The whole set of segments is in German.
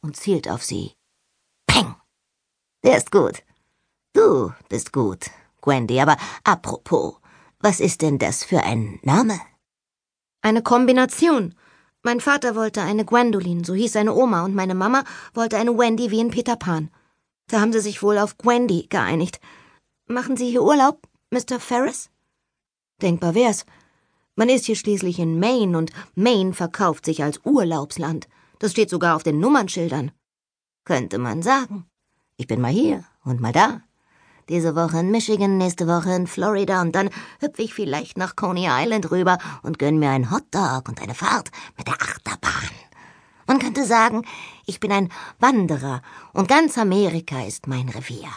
und zielt auf sie. Peng! Der ist gut. Du bist gut, Gwendy, aber apropos, was ist denn das für ein Name? Eine Kombination. Mein Vater wollte eine Gwendolyn, so hieß seine Oma, und meine Mama wollte eine Wendy wie in Peter Pan. Da haben sie sich wohl auf Gwendy geeinigt. Machen Sie hier Urlaub, Mr. Ferris? Denkbar wär's. Man ist hier schließlich in Maine und Maine verkauft sich als Urlaubsland. Das steht sogar auf den Nummernschildern. Könnte man sagen. Ich bin mal hier und mal da. Diese Woche in Michigan, nächste Woche in Florida und dann hüpfe ich vielleicht nach Coney Island rüber und gönn mir einen Hotdog und eine Fahrt mit der Achterbahn. Man könnte sagen, ich bin ein Wanderer und ganz Amerika ist mein Revier.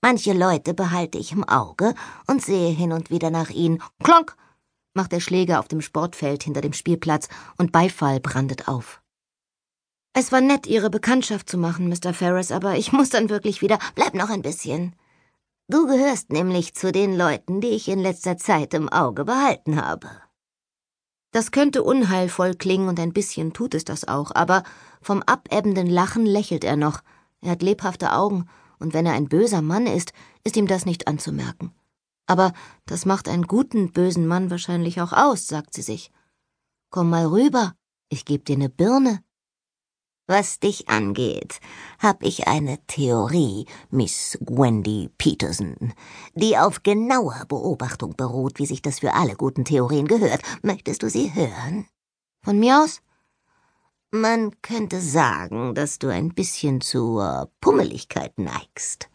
Manche Leute behalte ich im Auge und sehe hin und wieder nach ihnen. Klonk! macht der Schläger auf dem Sportfeld hinter dem Spielplatz und Beifall brandet auf. Es war nett, Ihre Bekanntschaft zu machen, Mr. Ferris, aber ich muss dann wirklich wieder. Bleib noch ein bisschen. Du gehörst nämlich zu den Leuten, die ich in letzter Zeit im Auge behalten habe. Das könnte unheilvoll klingen und ein bisschen tut es das auch, aber vom abebbenden Lachen lächelt er noch. Er hat lebhafte Augen, und wenn er ein böser Mann ist, ist ihm das nicht anzumerken. Aber das macht einen guten, bösen Mann wahrscheinlich auch aus, sagt sie sich. Komm mal rüber, ich geb dir ne Birne. Was dich angeht, hab ich eine Theorie, Miss Wendy Peterson, die auf genauer Beobachtung beruht, wie sich das für alle guten Theorien gehört. Möchtest du sie hören? Von mir aus? Man könnte sagen, dass du ein bisschen zur Pummeligkeit neigst.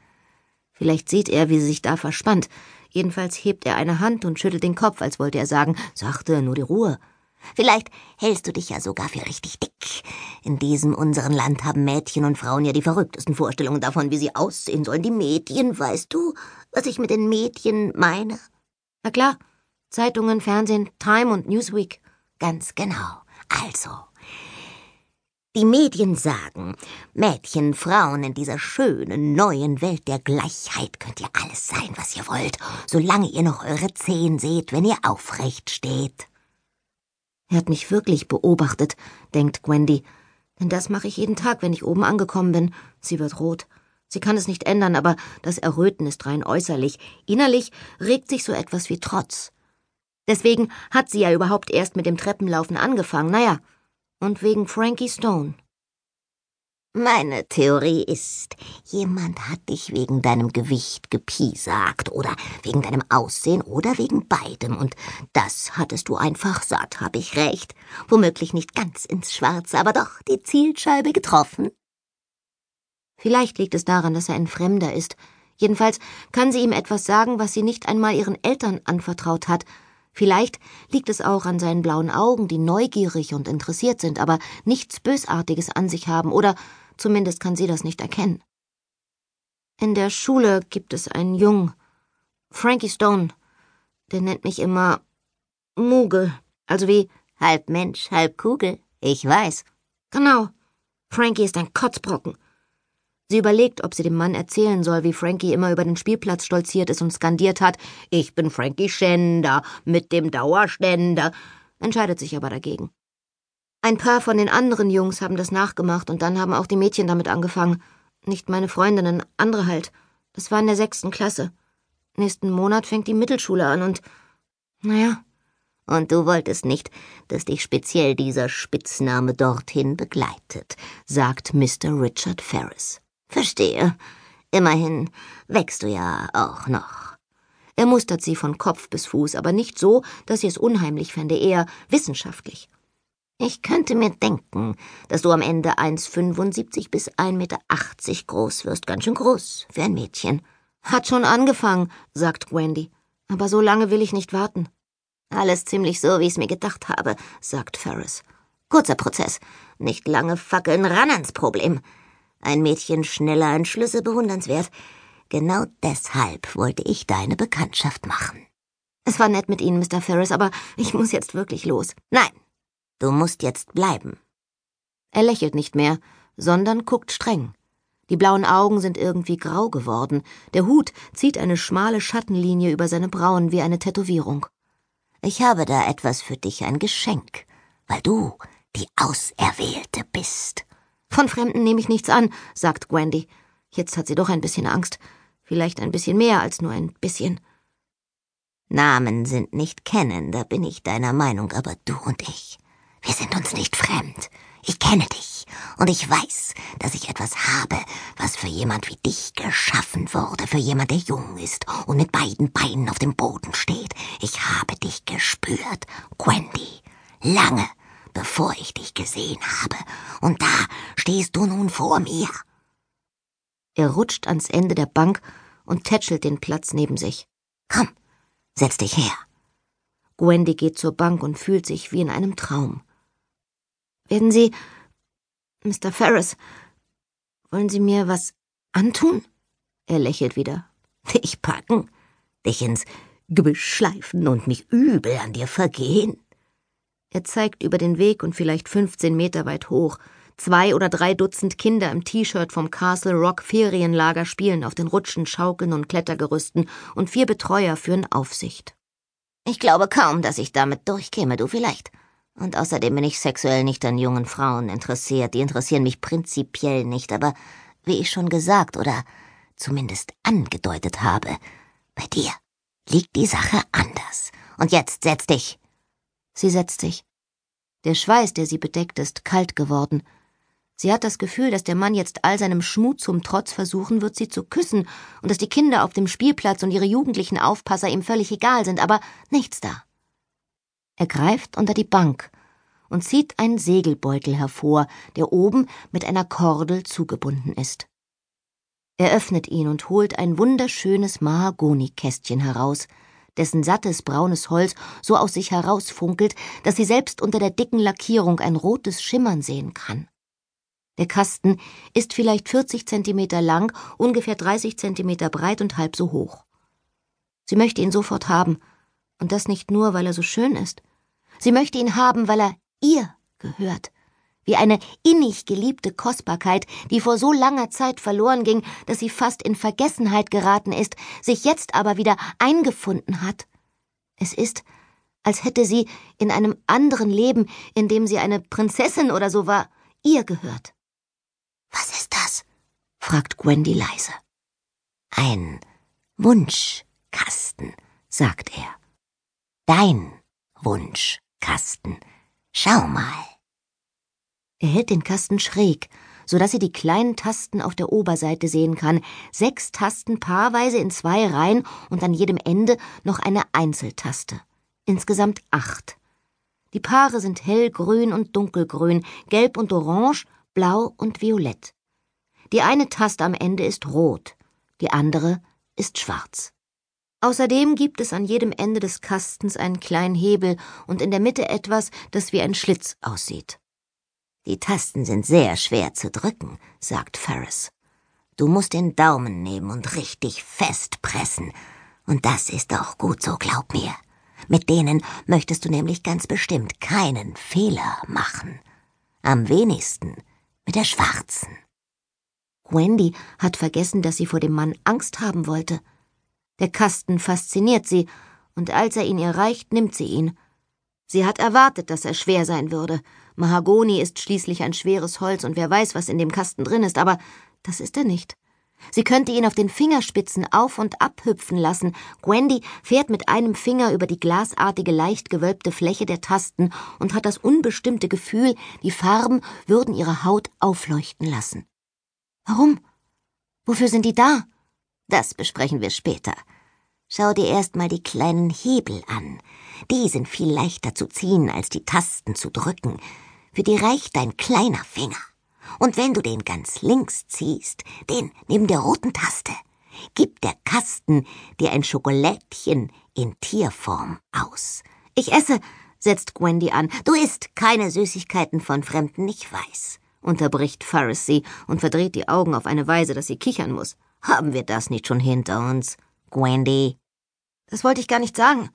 Vielleicht sieht er, wie sie sich da verspannt. Jedenfalls hebt er eine Hand und schüttelt den Kopf, als wollte er sagen, sachte, nur die Ruhe. Vielleicht hältst du dich ja sogar für richtig dick. In diesem unseren Land haben Mädchen und Frauen ja die verrücktesten Vorstellungen davon, wie sie aussehen sollen. Die Mädchen, weißt du, was ich mit den Mädchen meine? Na klar. Zeitungen, Fernsehen, Time und Newsweek. Ganz genau. Also. Die Medien sagen, Mädchen, Frauen in dieser schönen neuen Welt der Gleichheit könnt ihr alles sein, was ihr wollt, solange ihr noch eure Zehen seht, wenn ihr aufrecht steht. Er hat mich wirklich beobachtet, denkt Gwendy. Denn das mache ich jeden Tag, wenn ich oben angekommen bin. Sie wird rot. Sie kann es nicht ändern, aber das Erröten ist rein äußerlich. Innerlich regt sich so etwas wie Trotz. Deswegen hat sie ja überhaupt erst mit dem Treppenlaufen angefangen. Naja, und wegen Frankie Stone. Meine Theorie ist, jemand hat dich wegen deinem Gewicht gepiesagt oder wegen deinem Aussehen oder wegen beidem und das hattest du einfach satt, hab ich recht. Womöglich nicht ganz ins Schwarze, aber doch die Zielscheibe getroffen. Vielleicht liegt es daran, dass er ein Fremder ist. Jedenfalls kann sie ihm etwas sagen, was sie nicht einmal ihren Eltern anvertraut hat. Vielleicht liegt es auch an seinen blauen Augen, die neugierig und interessiert sind, aber nichts Bösartiges an sich haben, oder Zumindest kann sie das nicht erkennen. In der Schule gibt es einen Jungen, Frankie Stone. Der nennt mich immer Mugel, also wie halb Mensch, halb Kugel. Ich weiß. Genau. Frankie ist ein Kotzbrocken. Sie überlegt, ob sie dem Mann erzählen soll, wie Frankie immer über den Spielplatz stolziert ist und skandiert hat, ich bin Frankie Schänder mit dem Dauerständer, entscheidet sich aber dagegen. Ein paar von den anderen Jungs haben das nachgemacht und dann haben auch die Mädchen damit angefangen. Nicht meine Freundinnen, andere halt. Das war in der sechsten Klasse. Nächsten Monat fängt die Mittelschule an und. Naja. Und du wolltest nicht, dass dich speziell dieser Spitzname dorthin begleitet, sagt Mr. Richard Ferris. Verstehe. Immerhin wächst du ja auch noch. Er mustert sie von Kopf bis Fuß, aber nicht so, dass sie es unheimlich fände, eher wissenschaftlich. Ich könnte mir denken, dass du am Ende 1,75 bis 1,80 Meter groß wirst. Ganz schön groß für ein Mädchen. Hat schon angefangen, sagt Wendy. Aber so lange will ich nicht warten. Alles ziemlich so, wie ich's mir gedacht habe, sagt Ferris. Kurzer Prozess. Nicht lange fackeln ran ans Problem. Ein Mädchen schneller Entschlüsse bewundernswert. Genau deshalb wollte ich deine Bekanntschaft machen. Es war nett mit Ihnen, Mr. Ferris, aber ich muss jetzt wirklich los. Nein, Du musst jetzt bleiben. Er lächelt nicht mehr, sondern guckt streng. Die blauen Augen sind irgendwie grau geworden, der Hut zieht eine schmale Schattenlinie über seine Brauen wie eine Tätowierung. Ich habe da etwas für dich, ein Geschenk, weil du die Auserwählte bist. Von Fremden nehme ich nichts an, sagt Gwendy. Jetzt hat sie doch ein bisschen Angst. Vielleicht ein bisschen mehr als nur ein bisschen. Namen sind nicht kennen, da bin ich deiner Meinung, aber du und ich, wir sind uns nicht fremd. Ich kenne dich und ich weiß, dass ich etwas habe, was für jemand wie dich geschaffen wurde, für jemand, der jung ist und mit beiden Beinen auf dem Boden steht. Ich habe dich gespürt, Gwendy, lange bevor ich dich gesehen habe, und da stehst du nun vor mir. Er rutscht ans Ende der Bank und tätschelt den Platz neben sich. Komm, setz dich her. Gwendy geht zur Bank und fühlt sich wie in einem Traum. Werden Sie, Mr. Ferris, wollen Sie mir was antun? Er lächelt wieder. Dich packen, dich ins Gebüsch schleifen und mich übel an dir vergehen. Er zeigt über den Weg und vielleicht 15 Meter weit hoch. Zwei oder drei Dutzend Kinder im T-Shirt vom Castle Rock Ferienlager spielen auf den Rutschen, Schaukeln und Klettergerüsten und vier Betreuer führen Aufsicht. Ich glaube kaum, dass ich damit durchkäme, du vielleicht. Und außerdem bin ich sexuell nicht an jungen Frauen interessiert. Die interessieren mich prinzipiell nicht, aber wie ich schon gesagt oder zumindest angedeutet habe, bei dir liegt die Sache anders. Und jetzt setz dich. Sie setzt sich. Der Schweiß, der sie bedeckt, ist kalt geworden. Sie hat das Gefühl, dass der Mann jetzt all seinem Schmut zum Trotz versuchen wird, sie zu küssen, und dass die Kinder auf dem Spielplatz und ihre jugendlichen Aufpasser ihm völlig egal sind, aber nichts da. Er greift unter die Bank und zieht einen Segelbeutel hervor, der oben mit einer Kordel zugebunden ist. Er öffnet ihn und holt ein wunderschönes Mahagonikästchen heraus, dessen sattes braunes Holz so aus sich herausfunkelt, dass sie selbst unter der dicken Lackierung ein rotes Schimmern sehen kann. Der Kasten ist vielleicht 40 Zentimeter lang, ungefähr 30 Zentimeter breit und halb so hoch. Sie möchte ihn sofort haben, und das nicht nur, weil er so schön ist. Sie möchte ihn haben, weil er ihr gehört, wie eine innig geliebte Kostbarkeit, die vor so langer Zeit verloren ging, dass sie fast in Vergessenheit geraten ist, sich jetzt aber wieder eingefunden hat. Es ist, als hätte sie in einem anderen Leben, in dem sie eine Prinzessin oder so war, ihr gehört. Was ist das? fragt Gwendy leise. Ein Wunschkasten, sagt er. Dein Wunschkasten. Schau mal. Er hält den Kasten schräg, so dass sie die kleinen Tasten auf der Oberseite sehen kann. Sechs Tasten paarweise in zwei Reihen und an jedem Ende noch eine Einzeltaste. Insgesamt acht. Die Paare sind hellgrün und dunkelgrün, gelb und orange, blau und violett. Die eine Taste am Ende ist rot, die andere ist schwarz. Außerdem gibt es an jedem Ende des Kastens einen kleinen Hebel und in der Mitte etwas, das wie ein Schlitz aussieht. Die Tasten sind sehr schwer zu drücken, sagt Ferris. Du musst den Daumen nehmen und richtig festpressen. Und das ist auch gut so, glaub mir. Mit denen möchtest du nämlich ganz bestimmt keinen Fehler machen. Am wenigsten mit der schwarzen. Wendy hat vergessen, dass sie vor dem Mann Angst haben wollte. Der Kasten fasziniert sie, und als er ihn ihr reicht, nimmt sie ihn. Sie hat erwartet, dass er schwer sein würde. Mahagoni ist schließlich ein schweres Holz, und wer weiß, was in dem Kasten drin ist, aber das ist er nicht. Sie könnte ihn auf den Fingerspitzen auf und ab hüpfen lassen. Gwendy fährt mit einem Finger über die glasartige, leicht gewölbte Fläche der Tasten und hat das unbestimmte Gefühl, die Farben würden ihre Haut aufleuchten lassen. Warum? Wofür sind die da? Das besprechen wir später. Schau dir erst mal die kleinen Hebel an. Die sind viel leichter zu ziehen, als die Tasten zu drücken. Für die reicht dein kleiner Finger. Und wenn du den ganz links ziehst, den neben der roten Taste, gibt der Kasten dir ein Schokolädchen in Tierform aus. Ich esse, setzt Gwendy an. Du isst keine Süßigkeiten von Fremden, ich weiß, unterbricht Pharisee und verdreht die Augen auf eine Weise, dass sie kichern muss. Haben wir das nicht schon hinter uns, Gwendy? Das wollte ich gar nicht sagen.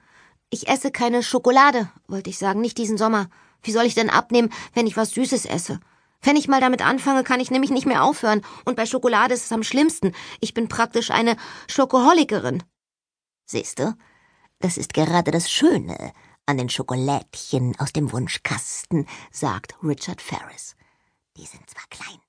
Ich esse keine Schokolade, wollte ich sagen, nicht diesen Sommer. Wie soll ich denn abnehmen, wenn ich was Süßes esse? Wenn ich mal damit anfange, kann ich nämlich nicht mehr aufhören. Und bei Schokolade ist es am schlimmsten. Ich bin praktisch eine Schokoholikerin. Siehst du? Das ist gerade das Schöne an den Schokolädchen aus dem Wunschkasten, sagt Richard Ferris. Die sind zwar klein,